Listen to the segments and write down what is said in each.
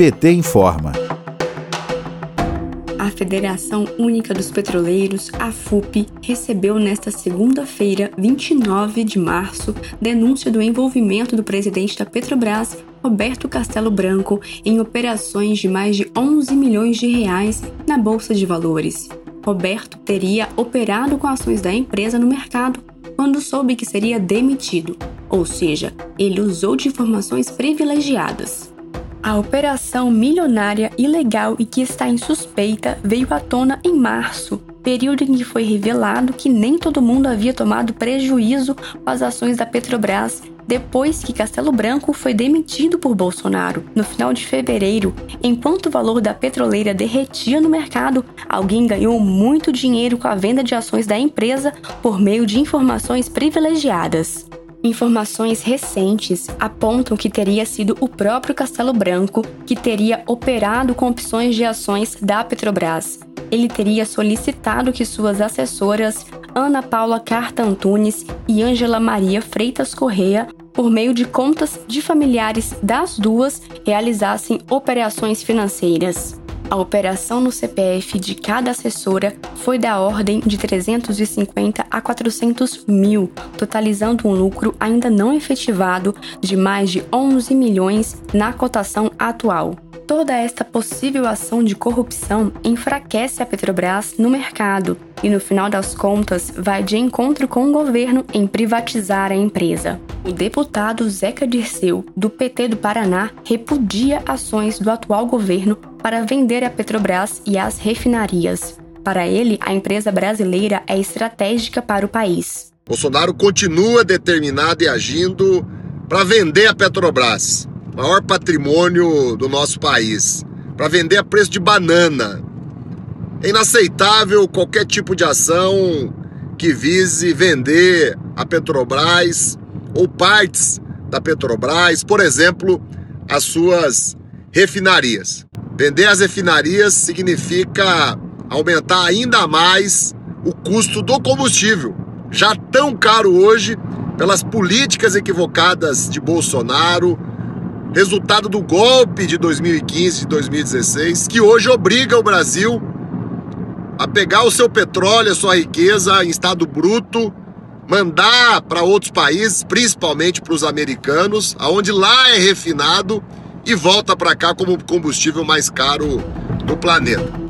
PT informa. A Federação Única dos Petroleiros, a FUP, recebeu nesta segunda-feira, 29 de março, denúncia do envolvimento do presidente da Petrobras, Roberto Castelo Branco, em operações de mais de 11 milhões de reais na bolsa de valores. Roberto teria operado com ações da empresa no mercado quando soube que seria demitido, ou seja, ele usou de informações privilegiadas. A operação milionária ilegal e que está em suspeita veio à tona em março, período em que foi revelado que nem todo mundo havia tomado prejuízo com as ações da Petrobras depois que Castelo Branco foi demitido por Bolsonaro. No final de fevereiro, enquanto o valor da petroleira derretia no mercado, alguém ganhou muito dinheiro com a venda de ações da empresa por meio de informações privilegiadas. Informações recentes apontam que teria sido o próprio Castelo Branco que teria operado com opções de ações da Petrobras. Ele teria solicitado que suas assessoras Ana Paula Carta Antunes e Ângela Maria Freitas Correia por meio de contas de familiares das duas, realizassem operações financeiras. A operação no CPF de cada assessora foi da ordem de 350 a 400 mil, totalizando um lucro ainda não efetivado de mais de 11 milhões na cotação atual. Toda esta possível ação de corrupção enfraquece a Petrobras no mercado e, no final das contas, vai de encontro com o governo em privatizar a empresa. O deputado Zeca Dirceu, do PT do Paraná, repudia ações do atual governo para vender a Petrobras e as refinarias. Para ele, a empresa brasileira é estratégica para o país. Bolsonaro continua determinado e agindo para vender a Petrobras maior patrimônio do nosso país, para vender a preço de banana. É inaceitável qualquer tipo de ação que vise vender a Petrobras ou partes da Petrobras, por exemplo, as suas refinarias. Vender as refinarias significa aumentar ainda mais o custo do combustível, já tão caro hoje pelas políticas equivocadas de Bolsonaro, resultado do golpe de 2015 e 2016, que hoje obriga o Brasil a pegar o seu petróleo, a sua riqueza em estado bruto, mandar para outros países, principalmente para os americanos, aonde lá é refinado e volta para cá como combustível mais caro do planeta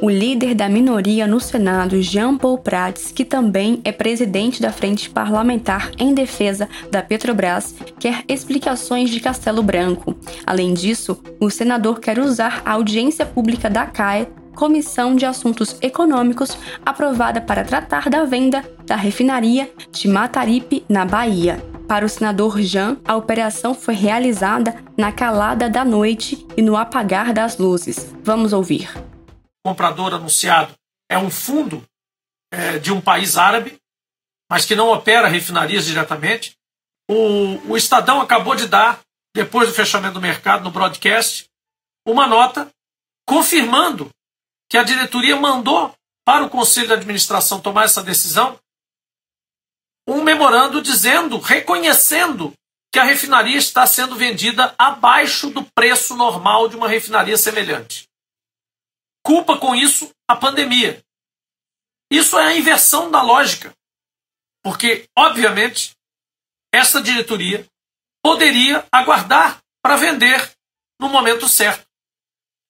o líder da minoria no Senado, Jean Paul Prats, que também é presidente da Frente Parlamentar em Defesa da Petrobras, quer explicações de Castelo Branco. Além disso, o senador quer usar a audiência pública da CAE Comissão de Assuntos Econômicos, aprovada para tratar da venda da refinaria de Mataripe, na Bahia. Para o senador Jean, a operação foi realizada na calada da noite e no apagar das luzes. Vamos ouvir comprador anunciado é um fundo é, de um país árabe, mas que não opera refinarias diretamente. O, o Estadão acabou de dar, depois do fechamento do mercado no broadcast, uma nota confirmando que a diretoria mandou para o conselho de administração tomar essa decisão um memorando dizendo, reconhecendo que a refinaria está sendo vendida abaixo do preço normal de uma refinaria semelhante culpa com isso a pandemia. Isso é a inversão da lógica. Porque, obviamente, essa diretoria poderia aguardar para vender no momento certo.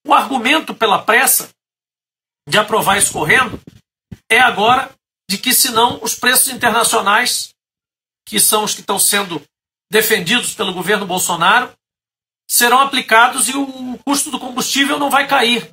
O argumento pela pressa de aprovar isso correndo é agora de que, senão, os preços internacionais, que são os que estão sendo defendidos pelo governo Bolsonaro, serão aplicados e o custo do combustível não vai cair.